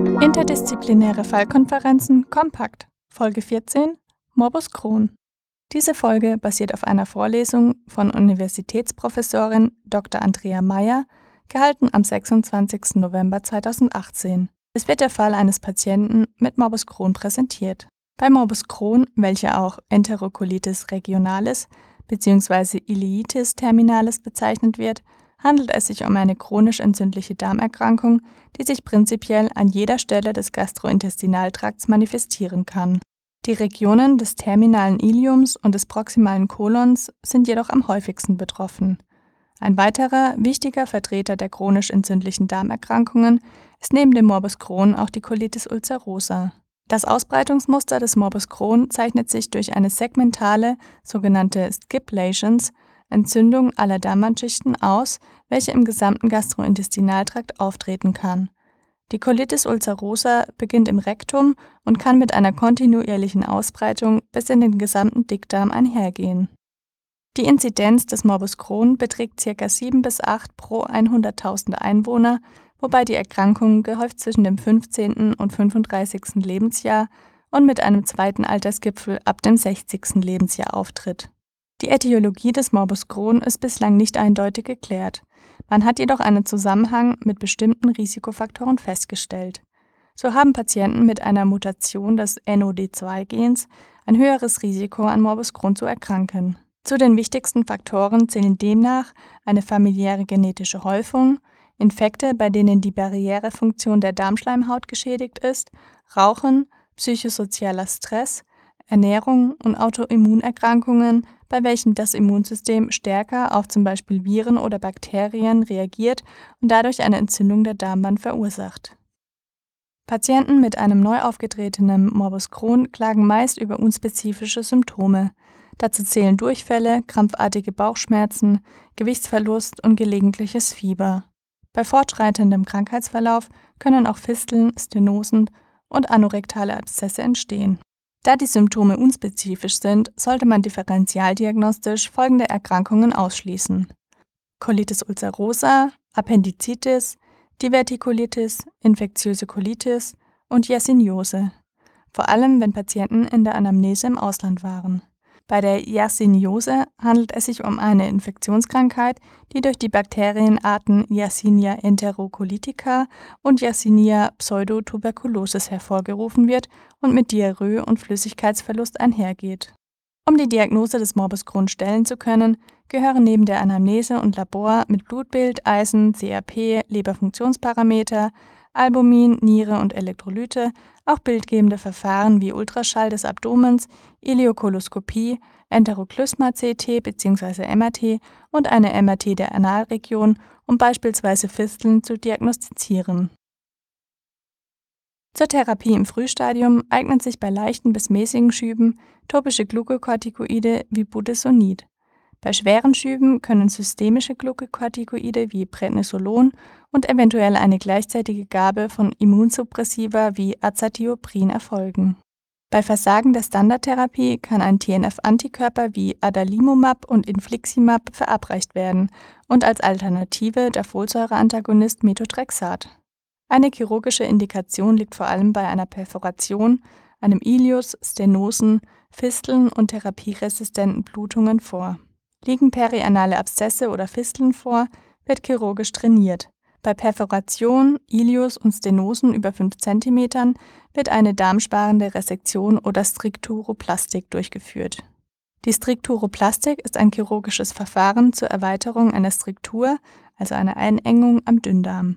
Interdisziplinäre Fallkonferenzen Kompakt Folge 14 Morbus Crohn. Diese Folge basiert auf einer Vorlesung von Universitätsprofessorin Dr. Andrea Meyer, gehalten am 26. November 2018. Es wird der Fall eines Patienten mit Morbus Crohn präsentiert. Bei Morbus Crohn, welcher auch Enterocolitis regionalis bzw. Ileitis terminalis bezeichnet wird, handelt es sich um eine chronisch entzündliche Darmerkrankung, die sich prinzipiell an jeder Stelle des Gastrointestinaltrakts manifestieren kann. Die Regionen des terminalen Iliums und des proximalen Kolons sind jedoch am häufigsten betroffen. Ein weiterer wichtiger Vertreter der chronisch entzündlichen Darmerkrankungen ist neben dem Morbus Crohn auch die Colitis ulcerosa. Das Ausbreitungsmuster des Morbus Crohn zeichnet sich durch eine segmentale, sogenannte Skip Lesions, Entzündung aller Darmwandschichten aus, welche im gesamten Gastrointestinaltrakt auftreten kann. Die Colitis ulcerosa beginnt im Rektum und kann mit einer kontinuierlichen Ausbreitung bis in den gesamten Dickdarm einhergehen. Die Inzidenz des Morbus Crohn beträgt ca. 7 bis 8 pro 100.000 Einwohner, wobei die Erkrankung gehäuft zwischen dem 15. und 35. Lebensjahr und mit einem zweiten Altersgipfel ab dem 60. Lebensjahr auftritt. Die Ätiologie des Morbus Crohn ist bislang nicht eindeutig geklärt. Man hat jedoch einen Zusammenhang mit bestimmten Risikofaktoren festgestellt. So haben Patienten mit einer Mutation des NOD2-Gens ein höheres Risiko an Morbus Crohn zu erkranken. Zu den wichtigsten Faktoren zählen demnach eine familiäre genetische Häufung, Infekte, bei denen die Barrierefunktion der Darmschleimhaut geschädigt ist, Rauchen, psychosozialer Stress, Ernährung und Autoimmunerkrankungen bei welchen das Immunsystem stärker auf zum Beispiel Viren oder Bakterien reagiert und dadurch eine Entzündung der Darmwand verursacht. Patienten mit einem neu aufgetretenen Morbus Crohn klagen meist über unspezifische Symptome. Dazu zählen Durchfälle, krampfartige Bauchschmerzen, Gewichtsverlust und gelegentliches Fieber. Bei fortschreitendem Krankheitsverlauf können auch Fisteln, Stenosen und anorektale Abszesse entstehen. Da die Symptome unspezifisch sind, sollte man differentialdiagnostisch folgende Erkrankungen ausschließen: Colitis ulcerosa, Appendizitis, Divertikulitis, infektiöse Colitis und Yersinniose, vor allem wenn Patienten in der Anamnese im Ausland waren bei der Yersiniose handelt es sich um eine Infektionskrankheit, die durch die Bakterienarten Yersinia enterocolitica und Yersinia pseudotuberculosis hervorgerufen wird und mit Diarrhoe und Flüssigkeitsverlust einhergeht. Um die Diagnose des Morbus Crohn stellen zu können, gehören neben der Anamnese und Labor mit Blutbild, Eisen, CRP, Leberfunktionsparameter, Albumin, Niere und Elektrolyte auch bildgebende Verfahren wie Ultraschall des Abdomens, Ileokoloskopie, Enteroklysma-CT bzw. MRT und eine MRT der Analregion, um beispielsweise Fisteln zu diagnostizieren. Zur Therapie im Frühstadium eignen sich bei leichten bis mäßigen Schüben topische Glucocorticoide wie Budesonid. Bei schweren Schüben können systemische Glucocorticoide wie Prednisolon und eventuell eine gleichzeitige Gabe von Immunsuppressiva wie Azathioprin erfolgen. Bei Versagen der Standardtherapie kann ein TNF-Antikörper wie Adalimumab und Infliximab verabreicht werden und als Alternative der Folsäureantagonist Methotrexat. Eine chirurgische Indikation liegt vor allem bei einer Perforation, einem Ilius, Stenosen, Fisteln und therapieresistenten Blutungen vor. Liegen perianale Abszesse oder Fisteln vor, wird chirurgisch trainiert. Bei Perforation, Ilius und Stenosen über 5 cm wird eine darmsparende Resektion oder Strikturoplastik durchgeführt. Die Strikturoplastik ist ein chirurgisches Verfahren zur Erweiterung einer Striktur, also einer Einengung am Dünndarm.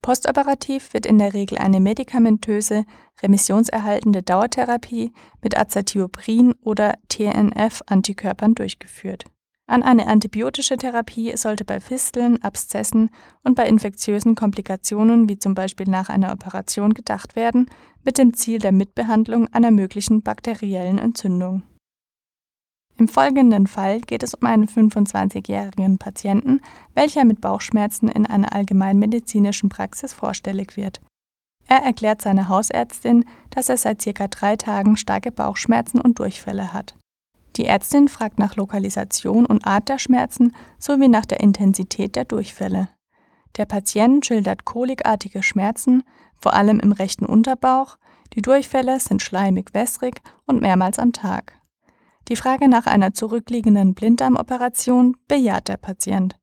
Postoperativ wird in der Regel eine medikamentöse, remissionserhaltende Dauertherapie mit Azathioprin oder TNF-Antikörpern durchgeführt an eine antibiotische Therapie sollte bei Fisteln, Abszessen und bei infektiösen Komplikationen wie zum Beispiel nach einer Operation gedacht werden, mit dem Ziel der Mitbehandlung einer möglichen bakteriellen Entzündung. Im folgenden Fall geht es um einen 25-jährigen Patienten, welcher mit Bauchschmerzen in einer allgemeinmedizinischen Praxis vorstellig wird. Er erklärt seiner Hausärztin, dass er seit circa drei Tagen starke Bauchschmerzen und Durchfälle hat. Die Ärztin fragt nach Lokalisation und Art der Schmerzen sowie nach der Intensität der Durchfälle. Der Patient schildert kolikartige Schmerzen, vor allem im rechten Unterbauch. Die Durchfälle sind schleimig-wässrig und mehrmals am Tag. Die Frage nach einer zurückliegenden Blinddarmoperation bejaht der Patient.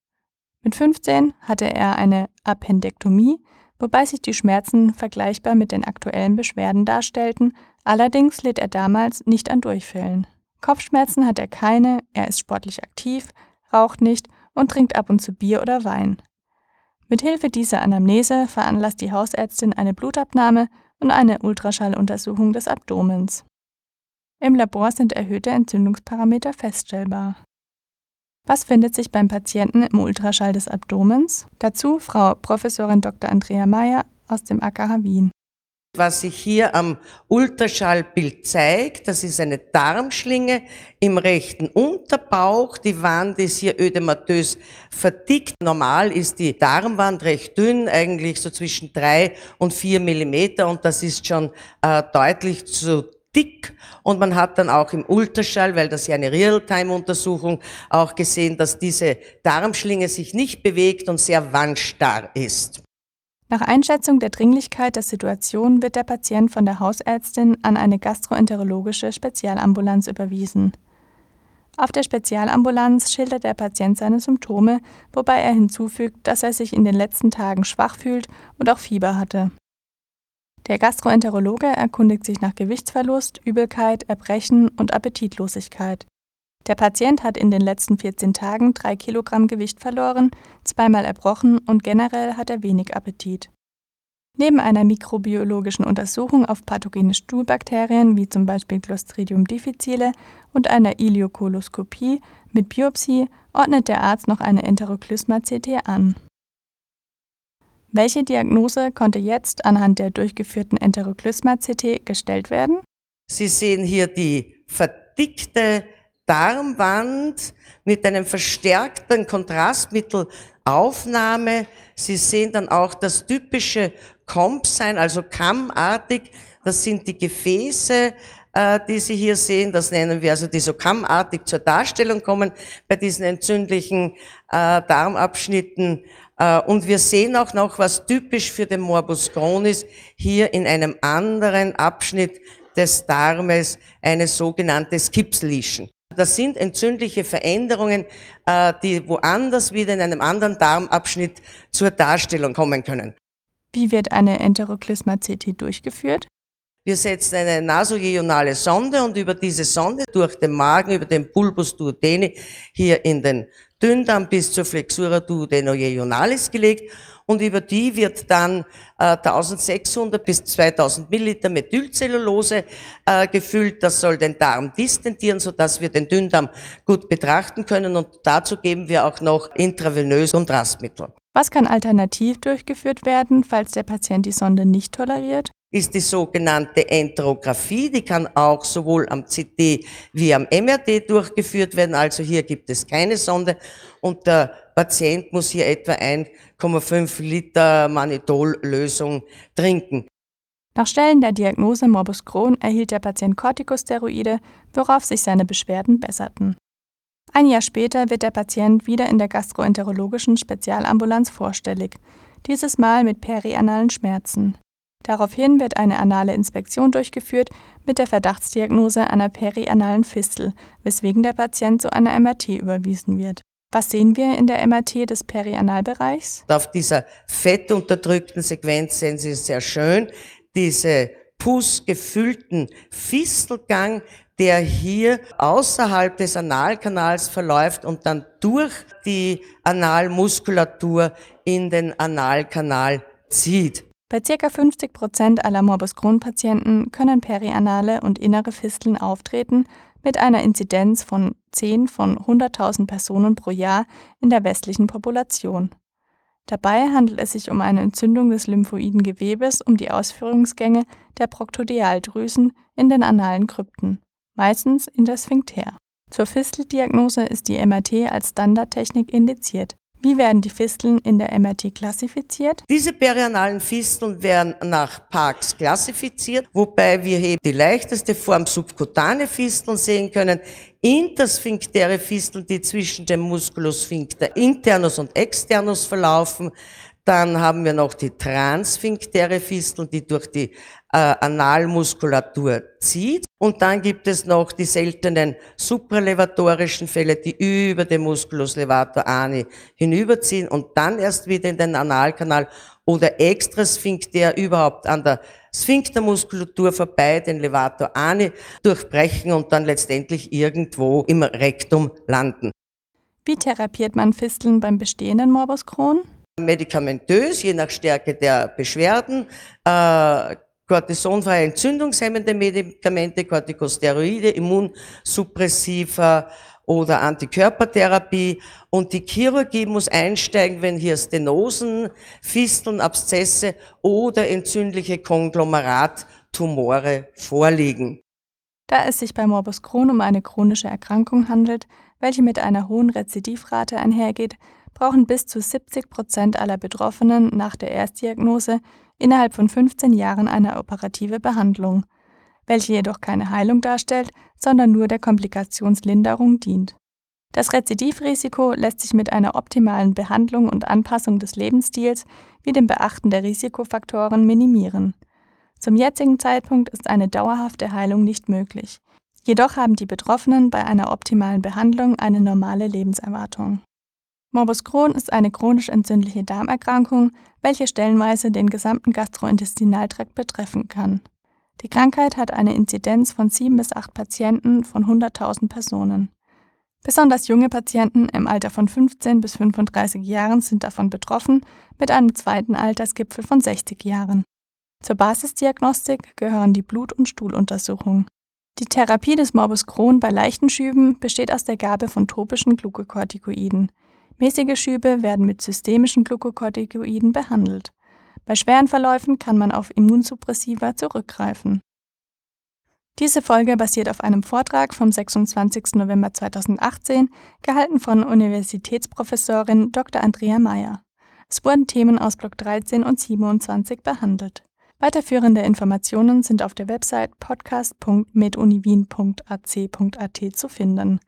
Mit 15 hatte er eine Appendektomie, wobei sich die Schmerzen vergleichbar mit den aktuellen Beschwerden darstellten, allerdings litt er damals nicht an Durchfällen. Kopfschmerzen hat er keine, er ist sportlich aktiv, raucht nicht und trinkt ab und zu Bier oder Wein. Mit Hilfe dieser Anamnese veranlasst die Hausärztin eine Blutabnahme und eine Ultraschalluntersuchung des Abdomens. Im Labor sind erhöhte Entzündungsparameter feststellbar. Was findet sich beim Patienten im Ultraschall des Abdomens? Dazu Frau Professorin Dr. Andrea Meyer aus dem AKH Wien. Was sich hier am Ultraschallbild zeigt, das ist eine Darmschlinge im rechten Unterbauch. Die Wand ist hier ödematös verdickt. Normal ist die Darmwand recht dünn, eigentlich so zwischen drei und vier Millimeter und das ist schon äh, deutlich zu dick und man hat dann auch im Ultraschall, weil das ja eine Realtime-Untersuchung, auch gesehen, dass diese Darmschlinge sich nicht bewegt und sehr wandstarr ist. Nach Einschätzung der Dringlichkeit der Situation wird der Patient von der Hausärztin an eine gastroenterologische Spezialambulanz überwiesen. Auf der Spezialambulanz schildert der Patient seine Symptome, wobei er hinzufügt, dass er sich in den letzten Tagen schwach fühlt und auch Fieber hatte. Der Gastroenterologe erkundigt sich nach Gewichtsverlust, Übelkeit, Erbrechen und Appetitlosigkeit. Der Patient hat in den letzten 14 Tagen drei Kilogramm Gewicht verloren, zweimal erbrochen und generell hat er wenig Appetit. Neben einer mikrobiologischen Untersuchung auf pathogene Stuhlbakterien wie zum Beispiel Clostridium difficile und einer Iliokoloskopie mit Biopsie ordnet der Arzt noch eine Enteroklysma-CT an. Welche Diagnose konnte jetzt anhand der durchgeführten Enteroklysma-CT gestellt werden? Sie sehen hier die verdickte Darmwand mit einem verstärkten Kontrastmittelaufnahme. Sie sehen dann auch das typische Comp-Sein, also kammartig. Das sind die Gefäße, äh, die Sie hier sehen. Das nennen wir also, die so kammartig zur Darstellung kommen bei diesen entzündlichen äh, Darmabschnitten. Äh, und wir sehen auch noch, was typisch für den Morbus Crohn ist, hier in einem anderen Abschnitt des Darmes eine sogenannte Skips Lesion. Das sind entzündliche Veränderungen, äh, die woanders wieder in einem anderen Darmabschnitt zur Darstellung kommen können. Wie wird eine Enteroklysma-CT durchgeführt? Wir setzen eine nasojeonale Sonde und über diese Sonde durch den Magen, über den Bulbus duodeni hier in den Dünndarm bis zur Flexura duodenojeonalis gelegt und über die wird dann äh, 1600 bis 2000 Milliliter Methylcellulose äh, gefüllt. Das soll den Darm distentieren, sodass wir den Dünndarm gut betrachten können und dazu geben wir auch noch intravenös Kontrastmittel. Was kann alternativ durchgeführt werden, falls der Patient die Sonde nicht toleriert? ist die sogenannte Enterographie. Die kann auch sowohl am CT wie am MRT durchgeführt werden. Also hier gibt es keine Sonde und der Patient muss hier etwa 1,5 Liter Manitol-Lösung trinken. Nach Stellen der Diagnose Morbus Crohn erhielt der Patient Corticosteroide, worauf sich seine Beschwerden besserten. Ein Jahr später wird der Patient wieder in der gastroenterologischen Spezialambulanz vorstellig, dieses Mal mit perianalen Schmerzen. Daraufhin wird eine anale Inspektion durchgeführt mit der Verdachtsdiagnose einer perianalen Fistel, weswegen der Patient zu einer MRT überwiesen wird. Was sehen wir in der MRT des Perianalbereichs? Auf dieser fettunterdrückten Sequenz sehen Sie sehr schön diese pusgefüllten Fistelgang, der hier außerhalb des Analkanals verläuft und dann durch die Analmuskulatur in den Analkanal zieht. Bei ca. 50 Prozent aller Morbus Crohn-Patienten können perianale und innere Fisteln auftreten, mit einer Inzidenz von 10 von 100.000 Personen pro Jahr in der westlichen Population. Dabei handelt es sich um eine Entzündung des lymphoiden Gewebes um die Ausführungsgänge der Proktodialdrüsen in den analen Krypten, meistens in der Sphinkter. Zur Fisteldiagnose ist die MRT als Standardtechnik indiziert wie werden die Fisteln in der MRT klassifiziert? Diese perianalen Fisteln werden nach Parks klassifiziert, wobei wir hier die leichteste Form subkutane Fisteln sehen können, intersphinktere Fisteln, die zwischen dem Musculus sphincter internus und externus verlaufen, Dann haben wir noch die transfinktäre Fistel, die durch die äh, Analmuskulatur zieht. Und dann gibt es noch die seltenen supralevatorischen Fälle, die über den Musculus levator ani hinüberziehen und dann erst wieder in den Analkanal oder extrasphinktär überhaupt an der Sphinktermuskulatur vorbei, den Levator ani durchbrechen und dann letztendlich irgendwo im Rektum landen. Wie therapiert man Fisteln beim bestehenden Morbus Crohn? Medikamentös, je nach Stärke der Beschwerden, äh, kortisonfreie entzündungshemmende Medikamente, Corticosteroide, Immunsuppressiva oder Antikörpertherapie. Und die Chirurgie muss einsteigen, wenn hier Stenosen, Fisteln, Abszesse oder entzündliche Konglomerattumore vorliegen. Da es sich bei Morbus Crohn um eine chronische Erkrankung handelt, welche mit einer hohen Rezidivrate einhergeht, brauchen bis zu 70 Prozent aller Betroffenen nach der Erstdiagnose innerhalb von 15 Jahren eine operative Behandlung, welche jedoch keine Heilung darstellt, sondern nur der Komplikationslinderung dient. Das Rezidivrisiko lässt sich mit einer optimalen Behandlung und Anpassung des Lebensstils wie dem Beachten der Risikofaktoren minimieren. Zum jetzigen Zeitpunkt ist eine dauerhafte Heilung nicht möglich. Jedoch haben die Betroffenen bei einer optimalen Behandlung eine normale Lebenserwartung. Morbus Crohn ist eine chronisch entzündliche Darmerkrankung, welche stellenweise den gesamten Gastrointestinaltrakt betreffen kann. Die Krankheit hat eine Inzidenz von 7 bis 8 Patienten von 100.000 Personen. Besonders junge Patienten im Alter von 15 bis 35 Jahren sind davon betroffen, mit einem zweiten Altersgipfel von 60 Jahren. Zur Basisdiagnostik gehören die Blut- und Stuhluntersuchung. Die Therapie des Morbus Crohn bei leichten Schüben besteht aus der Gabe von topischen Glukokortikoiden. Mäßige Schübe werden mit systemischen Glukokortikoiden behandelt. Bei schweren Verläufen kann man auf Immunsuppressiva zurückgreifen. Diese Folge basiert auf einem Vortrag vom 26. November 2018, gehalten von Universitätsprofessorin Dr. Andrea Meyer. Es wurden Themen aus Block 13 und 27 behandelt. Weiterführende Informationen sind auf der Website podcast.meduniwien.ac.at zu finden.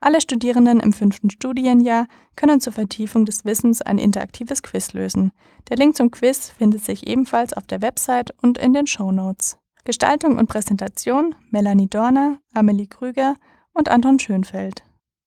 Alle Studierenden im fünften Studienjahr können zur Vertiefung des Wissens ein interaktives Quiz lösen. Der Link zum Quiz findet sich ebenfalls auf der Website und in den Show Notes. Gestaltung und Präsentation Melanie Dorner, Amelie Krüger und Anton Schönfeld.